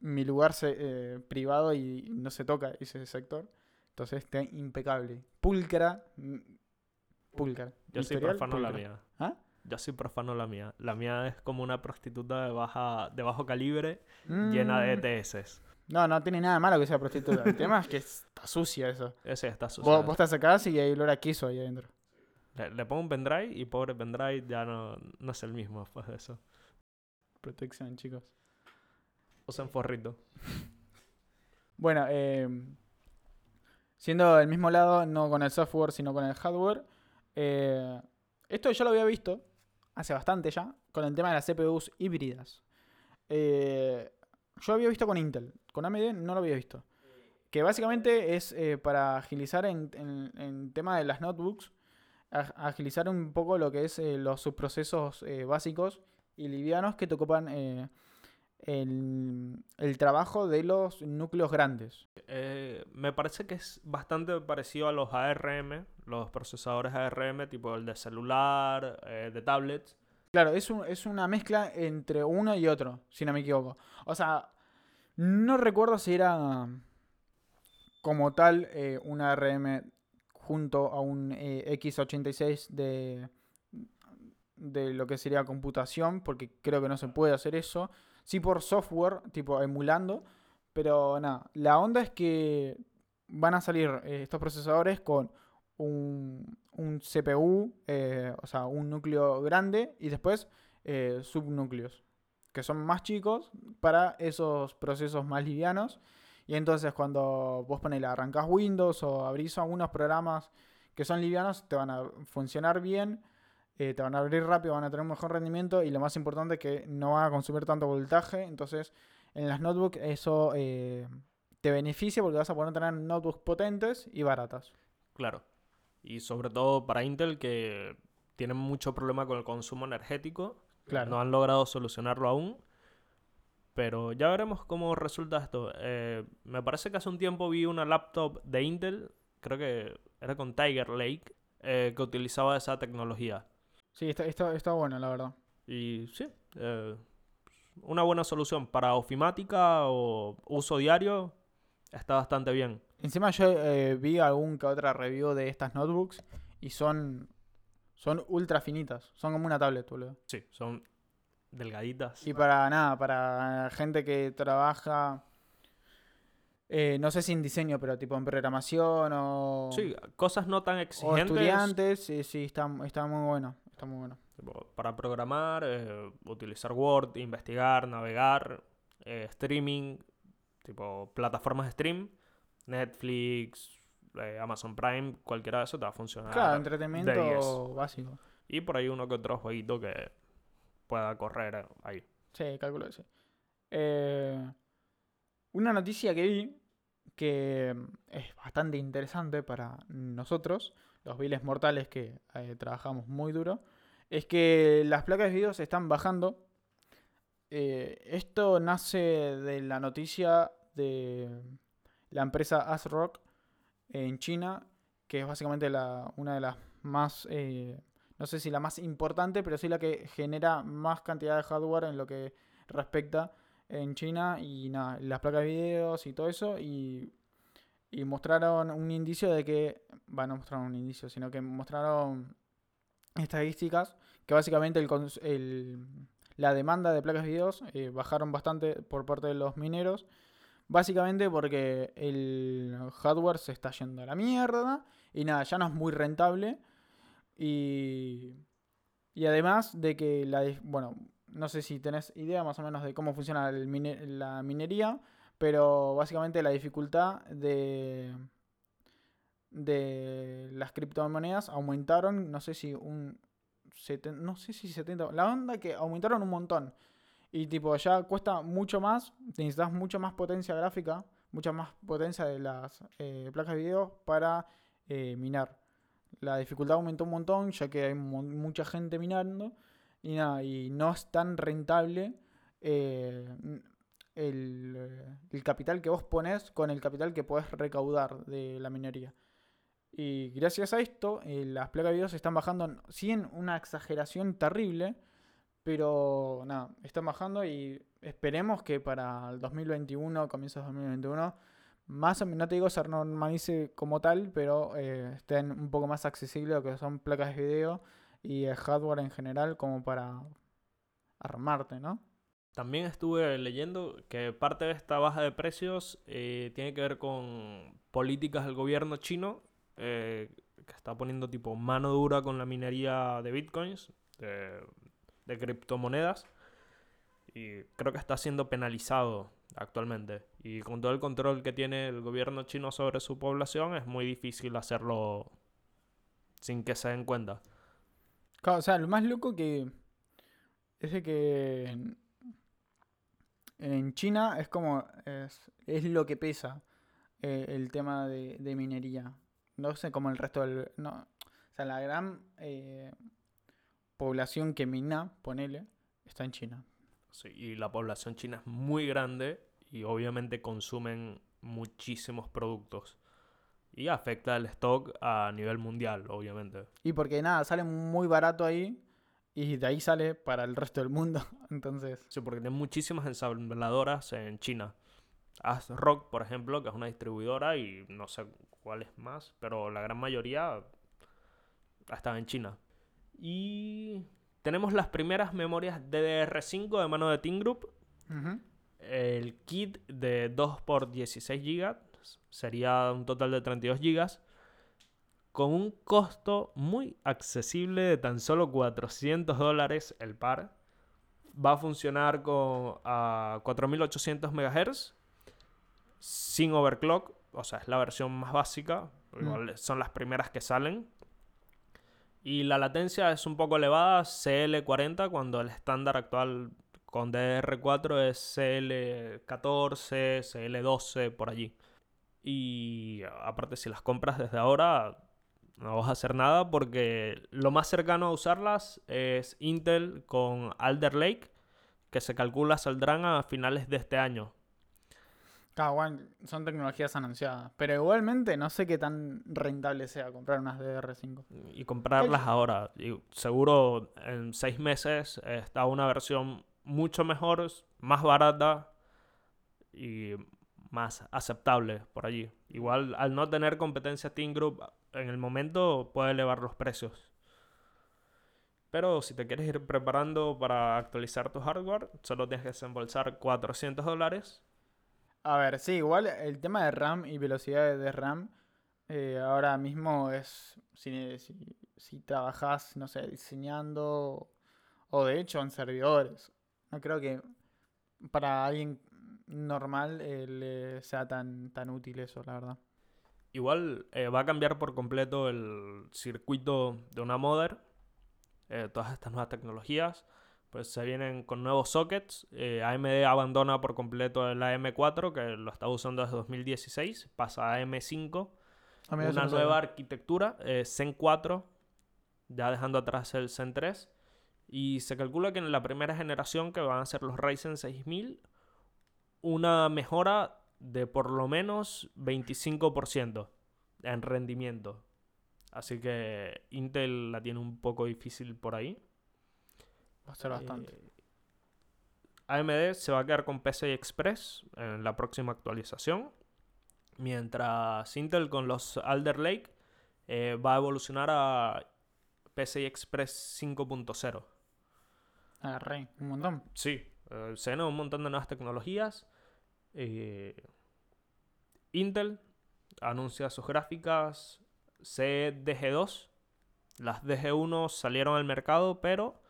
[SPEAKER 2] mi lugar se- eh, privado y no se toca ese sector entonces está impecable pulcra mm, pulcra
[SPEAKER 1] Yo soy profano la
[SPEAKER 2] pulcra.
[SPEAKER 1] mía.
[SPEAKER 2] ¿Ah?
[SPEAKER 1] Yo soy profano la mía. La mía es como una prostituta de, baja, de bajo calibre llena de
[SPEAKER 2] Mm,
[SPEAKER 1] ETS.
[SPEAKER 2] No, no tiene nada malo que sea prostituta. El tema es que está sucia eso.
[SPEAKER 1] Ese está sucio.
[SPEAKER 2] Vos, vos te acercás y hay olor a queso ahí adentro.
[SPEAKER 1] Le, le pongo un pendrive y pobre pendrive ya no, no es el mismo después de eso.
[SPEAKER 2] Protección, chicos.
[SPEAKER 1] Usan forrito.
[SPEAKER 2] Bueno, eh, siendo del mismo lado, no con el software, sino con el hardware. eh, esto ya lo había visto hace bastante ya, con el tema de las CPUs híbridas. Eh, yo había visto con Intel, con AMD no lo había visto. Que básicamente es eh, para agilizar en, en, tema de las notebooks, ag- agilizar un poco lo que es eh, los subprocesos eh, básicos y livianos que te ocupan el, el trabajo de los núcleos grandes.
[SPEAKER 1] Me parece que es bastante parecido a los ARM, los procesadores ARM, tipo el de celular, de tablets.
[SPEAKER 2] Claro, es, un- es una mezcla entre uno y otro, si no me equivoco. O sea, no recuerdo si era como tal eh, una junto a un eh, X86 de, de lo que sería computación, porque creo que no se puede hacer eso. Sí por software, tipo emulando, pero nada, la onda es que van a salir eh, estos procesadores con un, un CPU, eh, o sea, un núcleo grande y después eh, subnúcleos, que son más chicos para esos procesos más livianos. Y entonces cuando vos pones, arrancas Windows o abrís algunos programas que son livianos, te van a funcionar bien, te van a abrir rápido, van a tener un mejor rendimiento y lo más importante es que no van a consumir tanto voltaje. Entonces en las notebooks eso te beneficia porque vas a poder tener notebooks potentes y baratas.
[SPEAKER 1] Claro. Y sobre todo para Intel que tienen mucho problema con el consumo energético.
[SPEAKER 2] Claro.
[SPEAKER 1] No han logrado solucionarlo aún. Pero ya veremos cómo resulta esto. Eh, me parece que hace un tiempo vi una laptop de Intel, creo que era con Tiger Lake, eh, que utilizaba esa tecnología.
[SPEAKER 2] Sí, está, está, está buena, la verdad.
[SPEAKER 1] Y sí, eh, una buena solución para ofimática o uso diario está bastante bien.
[SPEAKER 2] Encima yo eh, vi algún que otra review de estas notebooks y son son ultra finitas, son como una tablet, boludo.
[SPEAKER 1] Sí, son delgaditas.
[SPEAKER 2] Y para nada, para gente que trabaja eh, no sé si en diseño, pero tipo en programación o
[SPEAKER 1] Sí, cosas no tan
[SPEAKER 2] o
[SPEAKER 1] exigentes.
[SPEAKER 2] estudiantes, sí, sí, está, está muy bueno, está muy bueno.
[SPEAKER 1] Para programar, eh, utilizar Word, investigar, navegar, eh, streaming, tipo plataformas de stream, Netflix, eh, Amazon Prime, cualquiera de eso te va a funcionar.
[SPEAKER 2] Claro, entretenimiento
[SPEAKER 1] 10.
[SPEAKER 2] básico.
[SPEAKER 1] Y por ahí uno que otro jueguito que pueda correr ahí.
[SPEAKER 2] Sí, calculo que sí. Eh, una noticia que vi que es bastante interesante para nosotros, los viles mortales que eh, trabajamos muy duro, es que las placas de video se están bajando. Eh, esto nace de la noticia de la empresa ASRock en China, que es básicamente la, una de las más, eh, no sé si la más importante, pero sí la que genera más cantidad de hardware en lo que respecta en China y nada, las placas de videos y todo eso y, mostraron un indicio de que, bueno, no mostraron un indicio, sino que mostraron estadísticas que básicamente el, el- la demanda de placas de videos eh, bajaron bastante por parte de los mineros. Básicamente porque el hardware se está yendo a la mierda y nada, ya no es muy rentable. Y, y además de que la, bueno, no sé si tenés idea más o menos de cómo funciona la minería, pero básicamente la dificultad de, de las criptomonedas aumentaron, no sé si un seten- no sé si 70, la onda que aumentaron un montón. Y tipo, ya cuesta mucho más, necesitas mucho más potencia gráfica, mucha más potencia de las eh, placas de video para eh, minar. La dificultad aumentó un montón, ya que hay mu- mucha gente minando. Y nada, y no es tan rentable eh, el, el capital que vos pones con el capital que podés recaudar de la minería. Y gracias a esto, las placas de video se están bajando, sí en una exageración terrible, pero nada, están bajando y esperemos que para el 2021, comienzos de 2021, más o menos, no te digo se normalice como tal, pero eh, estén un poco más accesibles lo que son placas de video y el hardware en general como para armarte, ¿no?
[SPEAKER 1] También estuve leyendo que parte de esta baja de precios eh, tiene que ver con políticas del gobierno chino eh, que está poniendo tipo mano dura con la minería de bitcoins, de criptomonedas. Y creo que está siendo penalizado actualmente. Y con todo el control que tiene el gobierno chino sobre su población, es muy difícil hacerlo sin que se den cuenta.
[SPEAKER 2] O sea, lo más loco que es de que en, en China es como es, es lo que pesa eh, el tema de, de minería. No sé como el resto del... No, o sea, la gran eh, población que mina, ponele, está en China.
[SPEAKER 1] Sí, y la población china es muy grande y obviamente consumen muchísimos productos. Y afecta el stock a nivel mundial, obviamente.
[SPEAKER 2] Y porque nada, sale muy barato ahí y de ahí sale para el resto del mundo. Entonces,
[SPEAKER 1] Sí, porque tienen muchísimas ensambladoras en China. ASRock, por ejemplo, que es una distribuidora y no sé cuál es más, pero la gran mayoría está en China. Y tenemos las primeras memorias DDR5 de mano de Team Group. El kit de 2 por 16 GB sería un total de 32 GB. Con un costo muy accesible de tan solo 400 dólares el par. Va a funcionar con a 4800 MHz sin overclock. O sea, es la versión más básica. Son las primeras que salen. Y la latencia es un poco elevada, CL40, cuando el estándar actual con DDR4 es CL14, CL12, por allí. Y aparte, si las compras desde ahora, no vas a hacer nada porque lo más cercano a usarlas es Intel con Alder Lake, que se calcula saldrán a finales de este año.
[SPEAKER 2] Claro, bueno, son tecnologías anunciadas. Pero igualmente no sé qué tan rentable sea comprar unas DDR5.
[SPEAKER 1] y comprarlas ahora. Y seguro en seis meses está una versión mucho mejor, más barata y más aceptable por allí. Igual al no tener competencia Team Group en el momento puede elevar los precios. Pero si te quieres ir preparando para actualizar tu hardware, solo tienes que desembolsar 400 dólares.
[SPEAKER 2] A ver, sí, igual el tema de RAM y velocidad de RAM eh, ahora mismo es si, si, si trabajas, no sé, diseñando o de hecho en servidores. No creo que para alguien normal eh, le sea tan, tan útil eso, la verdad.
[SPEAKER 1] Igual eh, va a cambiar por completo el circuito de una modder. todas estas nuevas tecnologías. Pues se vienen con nuevos sockets. Eh, AMD abandona por completo el AM4, que lo estaba usando desde 2016. Pasa a AM5.
[SPEAKER 2] A mí eso
[SPEAKER 1] Una nueva arquitectura, eh, Zen 4, ya dejando atrás el Zen 3. Y se calcula que en la primera generación, que van a ser los Ryzen 6000, una mejora de por lo menos 25% en rendimiento. Así que Intel la tiene un poco difícil por ahí.
[SPEAKER 2] Va a ser bastante.
[SPEAKER 1] Eh, AMD se va a quedar con PCI Express en la próxima actualización. Mientras Intel con los Alder Lake eh, va a evolucionar a PCI Express 5.0.
[SPEAKER 2] Agarré un montón.
[SPEAKER 1] Sí, eh, se vienen un montón de nuevas tecnologías. Eh, Intel anuncia sus gráficas CDG2. Las DG1 salieron al mercado, pero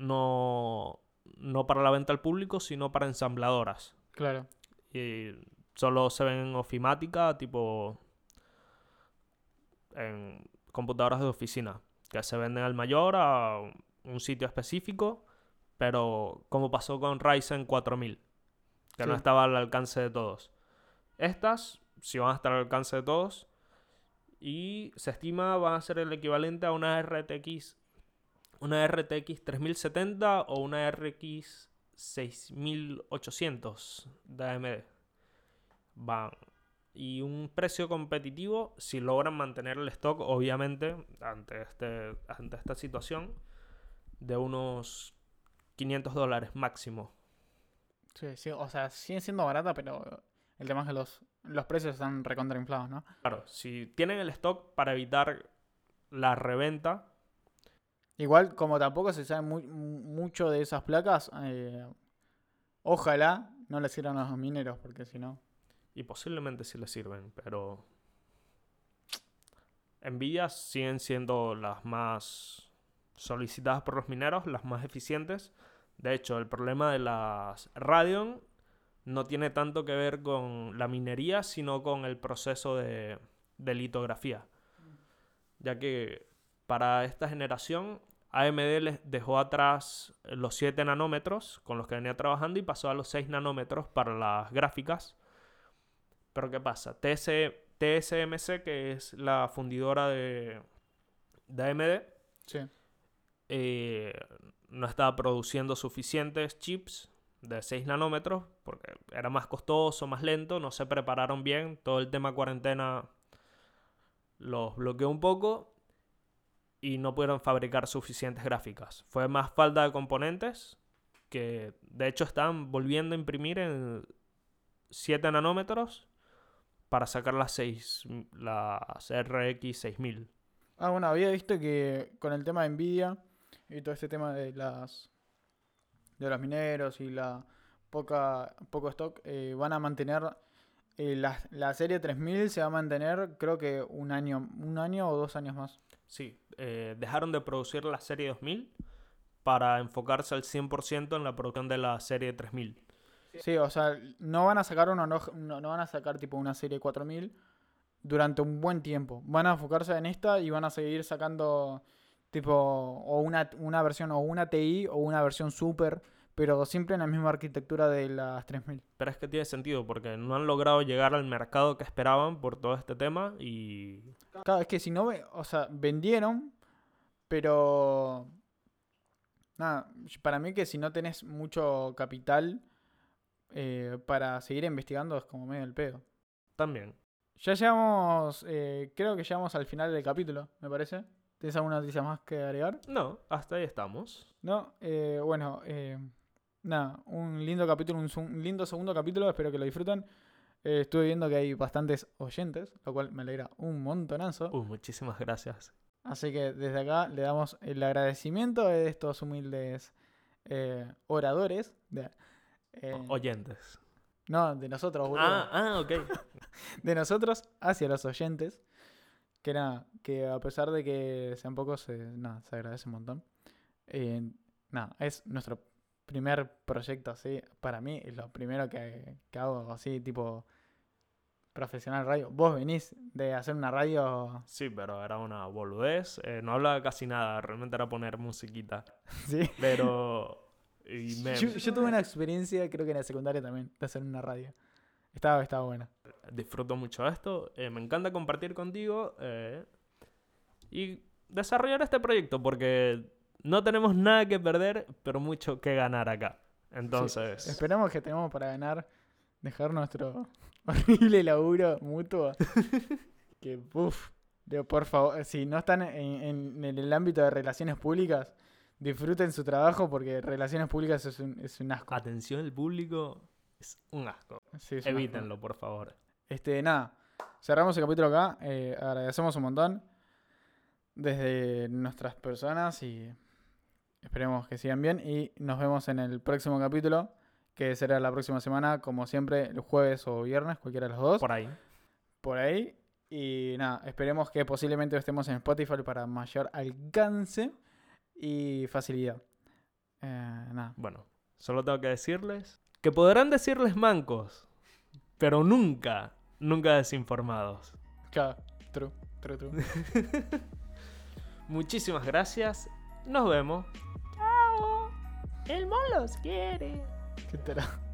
[SPEAKER 1] no, no para la venta al público, sino para ensambladoras.
[SPEAKER 2] Claro.
[SPEAKER 1] Y solo se ven en ofimática, tipo en computadoras de oficina, que se venden al mayor a un sitio específico, pero como pasó con Ryzen 4000, que no estaba al alcance de todos. Estas sí van a estar al alcance de todos y se estima van a ser el equivalente a una RTX una RTX 3070 o una RX 6800 de AMD. Van. Y un precio competitivo, si logran mantener el stock, obviamente, ante, este, ante esta situación, de unos 500 dólares máximo.
[SPEAKER 2] Sí, sí, o sea, sigue siendo barata, pero el tema es que los, los precios están recontrainflados, ¿no?
[SPEAKER 1] Claro, si tienen el stock para evitar la reventa,
[SPEAKER 2] Igual, como tampoco se sabe mu- mucho de esas placas, eh, ojalá no les sirvan a los mineros, porque si no.
[SPEAKER 1] y posiblemente sí les sirven, pero Nvidia siguen siendo las más solicitadas por los mineros, las más eficientes. De hecho, el problema de las Radeon no tiene tanto que ver con la minería, sino con el proceso de, de litografía. Ya que para esta generación AMD les dejó atrás los 7 nanómetros con los que venía trabajando y pasó a los 6 nanómetros para las gráficas. Pero ¿qué pasa? TS TSMC, que es la fundidora de, de AMD,
[SPEAKER 2] Sí.
[SPEAKER 1] eh, no estaba produciendo suficientes chips de 6 nanómetros porque era más costoso, más lento, no se prepararon bien, todo el tema cuarentena los bloqueó un poco y no pudieron fabricar suficientes gráficas. Fue más falta de componentes que de hecho están volviendo a imprimir en 7 nanómetros para sacar las 6 las RX 6000.
[SPEAKER 2] Ah, bueno, había visto que con el tema de Nvidia y todo este tema de las de los mineros y la poca poco stock eh, van a mantener eh, la, la serie 3000 se va a mantener creo que un año un año o dos años más
[SPEAKER 1] Sí, eh, dejaron de producir la serie 2000 para enfocarse al 100% en la producción de la serie 3000.
[SPEAKER 2] Sí, o sea, no van a sacar una, no, no van a sacar tipo una serie 4000 durante un buen tiempo. Van a enfocarse en esta y van a seguir sacando tipo o una, una versión o una TI o una versión super, pero siempre en la misma arquitectura de las 3000.
[SPEAKER 1] Pero es que tiene sentido porque no han logrado llegar al mercado que esperaban por todo este tema y
[SPEAKER 2] Claro, es que si no, o sea, vendieron, pero nada, para mí que si no tenés mucho capital eh, para seguir investigando es como medio el pedo.
[SPEAKER 1] también.
[SPEAKER 2] Ya llegamos, eh, creo que llegamos al final del capítulo, me parece. ¿Tienes alguna noticia más que agregar?
[SPEAKER 1] No, hasta ahí estamos.
[SPEAKER 2] No, eh, bueno, eh, nada, un lindo capítulo, un, lindo segundo capítulo, espero que lo disfruten. Eh, estuve viendo que hay bastantes oyentes, lo cual me alegra un montonazo.
[SPEAKER 1] Uh, muchísimas gracias.
[SPEAKER 2] Así que desde acá le damos el agradecimiento de estos humildes eh, oradores. De, eh,
[SPEAKER 1] Oyentes.
[SPEAKER 2] no, de nosotros, boludo.
[SPEAKER 1] Ah, ah, ok.
[SPEAKER 2] De nosotros hacia los oyentes. Que nada, que a pesar de que sean pocos, nada, se agradece un montón. Nada, es nuestro primer proyecto así. Para mí lo primero que, que hago así, tipo profesional radio. Vos venís de hacer una radio.
[SPEAKER 1] Sí, pero era una boludez. eh, no hablaba casi nada, realmente era poner musiquita.
[SPEAKER 2] Sí.
[SPEAKER 1] Pero... y me-
[SPEAKER 2] Yo, yo tuve una experiencia, creo que en la secundaria también, de hacer una radio. Estaba, estaba buena.
[SPEAKER 1] disfruto mucho esto. eh, me encanta compartir contigo eh, y desarrollar este proyecto porque no tenemos nada que perder, pero mucho que ganar acá. Entonces,
[SPEAKER 2] Esperamos que tenemos para ganar, dejar nuestro horrible laburo mutuo. que, uff, por favor, si no están en, en- en el ámbito de relaciones públicas, disfruten su trabajo porque relaciones públicas es un, es un asco.
[SPEAKER 1] atención al público es un asco.
[SPEAKER 2] Sí, es un asco.
[SPEAKER 1] Evítenlo, por favor.
[SPEAKER 2] Este, nada, cerramos el capítulo acá. eh, agradecemos un montón desde nuestras personas y esperemos que sigan bien. Y nos vemos en el próximo capítulo, que será la próxima semana, como siempre, el jueves o viernes, cualquiera de los dos,
[SPEAKER 1] Por ahí.
[SPEAKER 2] por ahí. Y nada, esperemos que posiblemente estemos en Spotify para mayor alcance y facilidad. Eh, nada.
[SPEAKER 1] Bueno, solo tengo que decirles que podrán decirles mancos, pero nunca, nunca desinformados.
[SPEAKER 2] Claro, true, true, true.
[SPEAKER 1] Muchísimas gracias. Nos vemos. Chao. El mon los quiere.
[SPEAKER 2] Qué tarado.